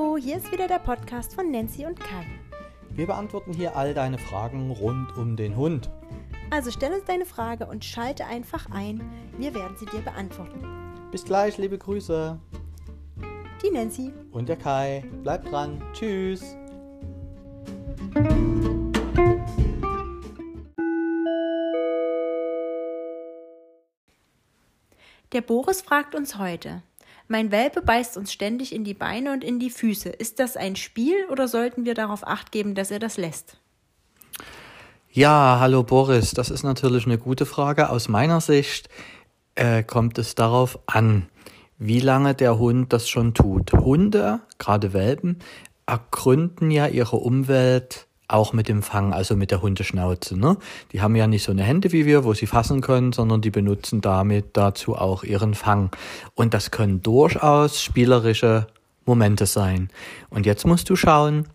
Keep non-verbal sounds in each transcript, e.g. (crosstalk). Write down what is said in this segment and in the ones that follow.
Hallo, hier ist wieder der Podcast von Nancy und Kai. Wir beantworten hier all deine Fragen rund um den Hund. Also stell uns deine Frage und schalte einfach ein. Wir werden sie dir beantworten. Bis gleich, liebe Grüße. Die Nancy. Und der Kai. Bleibt dran. Tschüss. Der Boris fragt uns heute. Mein Welpe beißt uns ständig in die Beine und in die Füße. Ist das ein Spiel oder sollten wir darauf acht geben, dass er das lässt? Ja, hallo Boris, das ist natürlich eine gute Frage. Aus meiner Sicht äh, kommt es darauf an, wie lange der Hund das schon tut. Hunde, gerade Welpen, ergründen ja ihre Umwelt auch mit dem Fang, also mit der Hundeschnauze. Ne? Die haben ja nicht so eine Hände wie wir, wo sie fassen können, sondern die benutzen damit dazu auch ihren Fang. Und das können durchaus spielerische Momente sein. Und jetzt musst du schauen,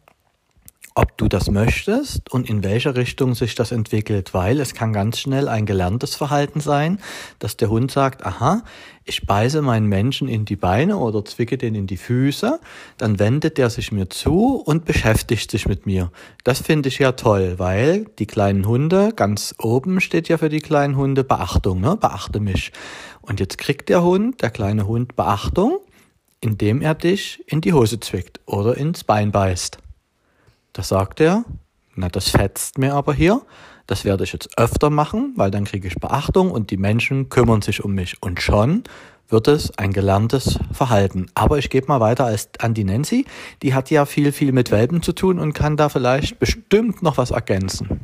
ob du das möchtest und in welche Richtung sich das entwickelt, weil es kann ganz schnell ein gelerntes Verhalten sein, dass der Hund sagt, aha, ich beiße meinen Menschen in die Beine oder zwicke den in die Füße, dann wendet der sich mir zu und beschäftigt sich mit mir. Das finde ich ja toll, weil die kleinen Hunde, ganz oben steht ja für die kleinen Hunde Beachtung, ne? beachte mich. Und jetzt kriegt der Hund, der kleine Hund Beachtung, indem er dich in die Hose zwickt oder ins Bein beißt. Da sagt er, na, das fetzt mir aber hier. Das werde ich jetzt öfter machen, weil dann kriege ich Beachtung und die Menschen kümmern sich um mich. Und schon wird es ein gelerntes Verhalten. Aber ich gebe mal weiter als an die Nancy. Die hat ja viel, viel mit Welpen zu tun und kann da vielleicht bestimmt noch was ergänzen.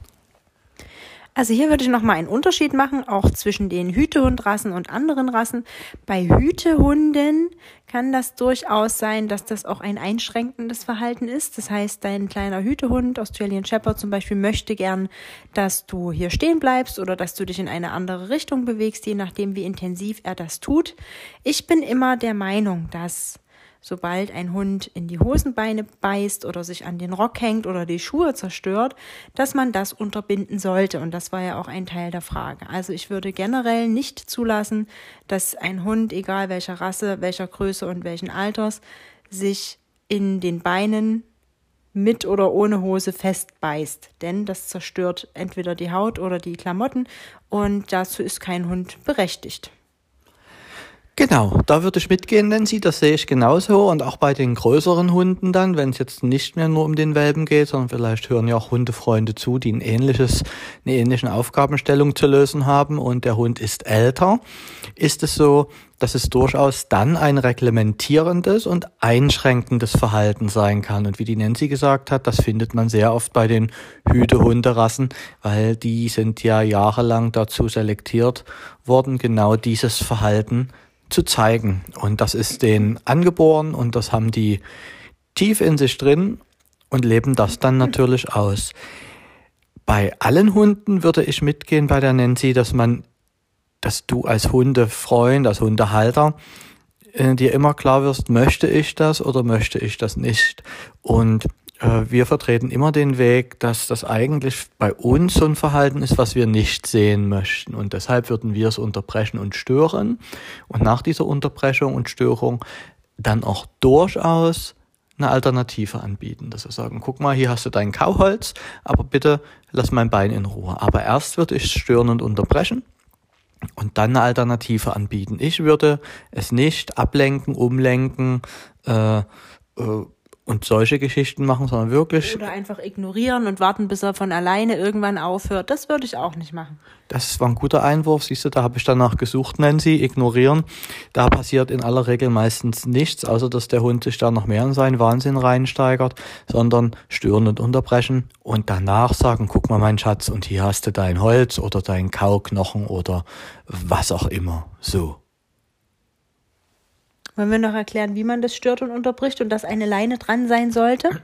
Also hier würde ich nochmal einen Unterschied machen, auch zwischen den Hütehundrassen und anderen Rassen. Bei Hütehunden kann das durchaus sein, dass das auch ein einschränkendes Verhalten ist. Das heißt, dein kleiner Hütehund, Australian Shepherd zum Beispiel, möchte gern, dass du hier stehen bleibst oder dass du dich in eine andere Richtung bewegst, je nachdem, wie intensiv er das tut. Ich bin immer der Meinung, dass sobald ein Hund in die Hosenbeine beißt oder sich an den Rock hängt oder die Schuhe zerstört, dass man das unterbinden sollte. Und das war ja auch ein Teil der Frage. Also ich würde generell nicht zulassen, dass ein Hund, egal welcher Rasse, welcher Größe und welchen Alters, sich in den Beinen mit oder ohne Hose festbeißt. Denn das zerstört entweder die Haut oder die Klamotten und dazu ist kein Hund berechtigt. Genau, da würde ich mitgehen, Nancy, das sehe ich genauso. Und auch bei den größeren Hunden dann, wenn es jetzt nicht mehr nur um den Welpen geht, sondern vielleicht hören ja auch Hundefreunde zu, die ein ähnliches, eine ähnliche Aufgabenstellung zu lösen haben und der Hund ist älter, ist es so, dass es durchaus dann ein reglementierendes und einschränkendes Verhalten sein kann. Und wie die Nancy gesagt hat, das findet man sehr oft bei den Hütehunderassen, weil die sind ja jahrelang dazu selektiert worden, genau dieses Verhalten zu zeigen. Und das ist denen angeboren und das haben die tief in sich drin und leben das dann natürlich aus. Bei allen Hunden würde ich mitgehen bei der Nancy, dass man, dass du als Hundefreund, als Hundehalter, äh, dir immer klar wirst, möchte ich das oder möchte ich das nicht. Und wir vertreten immer den Weg, dass das eigentlich bei uns so ein Verhalten ist, was wir nicht sehen möchten. Und deshalb würden wir es unterbrechen und stören. Und nach dieser Unterbrechung und Störung dann auch durchaus eine Alternative anbieten. Dass wir sagen, guck mal, hier hast du dein Kauholz, aber bitte lass mein Bein in Ruhe. Aber erst würde ich stören und unterbrechen und dann eine Alternative anbieten. Ich würde es nicht ablenken, umlenken, äh, äh, und solche Geschichten machen, sondern wirklich. Oder einfach ignorieren und warten, bis er von alleine irgendwann aufhört. Das würde ich auch nicht machen. Das war ein guter Einwurf, siehst du, da habe ich danach gesucht, Nancy, ignorieren. Da passiert in aller Regel meistens nichts, außer dass der Hund sich da noch mehr in seinen Wahnsinn reinsteigert, sondern stören und unterbrechen und danach sagen, guck mal, mein Schatz, und hier hast du dein Holz oder dein Kauknochen oder was auch immer. So. Wollen wir noch erklären, wie man das stört und unterbricht und dass eine Leine dran sein sollte?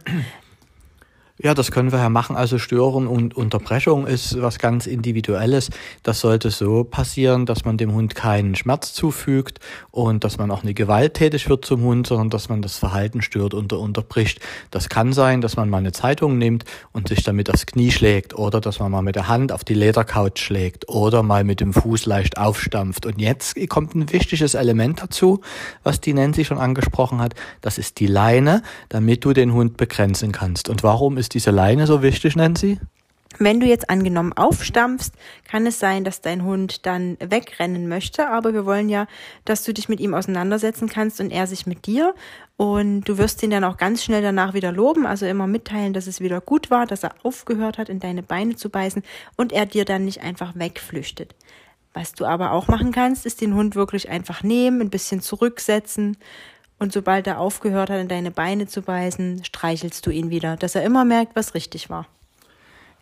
Ja, das können wir ja machen. Also Stören und Unterbrechung ist was ganz Individuelles. Das sollte so passieren, dass man dem Hund keinen Schmerz zufügt und dass man auch nicht gewalttätig wird zum Hund, sondern dass man das Verhalten stört und unterbricht. Das kann sein, dass man mal eine Zeitung nimmt und sich damit aufs Knie schlägt oder dass man mal mit der Hand auf die Ledercouch schlägt oder mal mit dem Fuß leicht aufstampft. Und jetzt kommt ein wichtiges Element dazu, was die Nancy schon angesprochen hat. Das ist die Leine, damit du den Hund begrenzen kannst. Und warum ist ist diese Leine so wichtig, Nancy? Wenn du jetzt angenommen aufstampfst, kann es sein, dass dein Hund dann wegrennen möchte, aber wir wollen ja, dass du dich mit ihm auseinandersetzen kannst und er sich mit dir. Und du wirst ihn dann auch ganz schnell danach wieder loben, also immer mitteilen, dass es wieder gut war, dass er aufgehört hat, in deine Beine zu beißen und er dir dann nicht einfach wegflüchtet. Was du aber auch machen kannst, ist den Hund wirklich einfach nehmen, ein bisschen zurücksetzen und sobald er aufgehört hat, in deine Beine zu beißen, streichelst du ihn wieder, dass er immer merkt, was richtig war.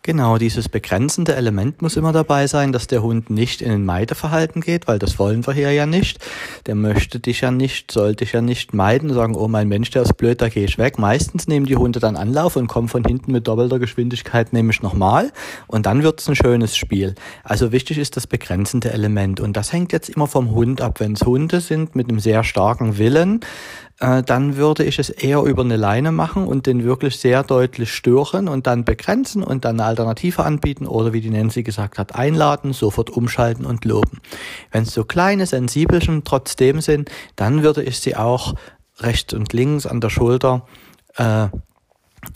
Genau, dieses begrenzende Element muss immer dabei sein, dass der Hund nicht in ein Meideverhalten geht, weil das wollen wir hier ja nicht. Der möchte dich ja nicht, soll dich ja nicht meiden, sagen, oh mein Mensch, der ist blöd, da gehe ich weg. Meistens nehmen die Hunde dann Anlauf und kommen von hinten mit doppelter Geschwindigkeit nämlich nochmal und dann wird's ein schönes Spiel. Also wichtig ist das begrenzende Element und das hängt jetzt immer vom Hund ab. Wenn es Hunde sind mit einem sehr starken Willen, äh, dann würde ich es eher über eine Leine machen und den wirklich sehr deutlich stören und dann begrenzen und dann eine Alternative anbieten oder wie die Nancy gesagt hat, einladen, sofort umschalten und loben. Wenn es so kleine Sensibelchen trotzdem sind, dann würde ich sie auch rechts und links an der Schulter äh,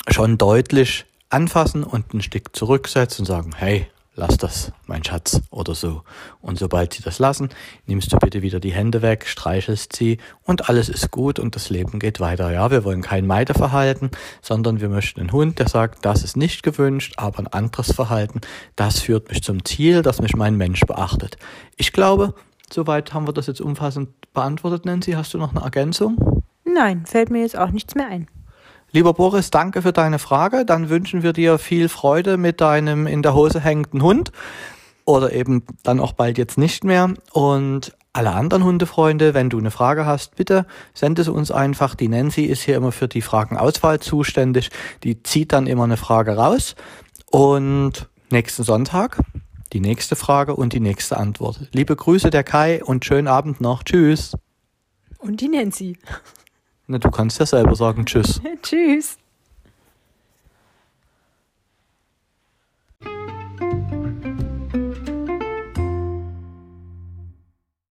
schon deutlich anfassen und ein Stück zurücksetzen und sagen, hey, lass das, mein Schatz, oder so. Und sobald sie das lassen, nimmst du bitte wieder die Hände weg, streichelst sie und alles ist gut und das Leben geht weiter. Ja, wir wollen kein Meideverhalten, sondern wir möchten einen Hund, der sagt, das ist nicht gewünscht, aber ein anderes Verhalten, das führt mich zum Ziel, dass mich mein Mensch beachtet. Ich glaube, soweit haben wir das jetzt umfassend beantwortet, Nancy. Hast du noch eine Ergänzung? Nein, fällt mir jetzt auch nichts mehr ein. Lieber Boris, danke für deine Frage. Dann wünschen wir dir viel Freude mit deinem in der Hose hängenden Hund oder eben dann auch bald jetzt nicht mehr. Und alle anderen Hundefreunde, wenn du eine Frage hast, bitte send es uns einfach. Die Nancy ist hier immer für die Fragenauswahl zuständig. Die zieht dann immer eine Frage raus. Und nächsten Sonntag die nächste Frage und die nächste Antwort. Liebe Grüße der Kai und schönen Abend noch. Tschüss. Und die Nancy. Na, du kannst ja selber sagen Tschüss. (laughs) Tschüss.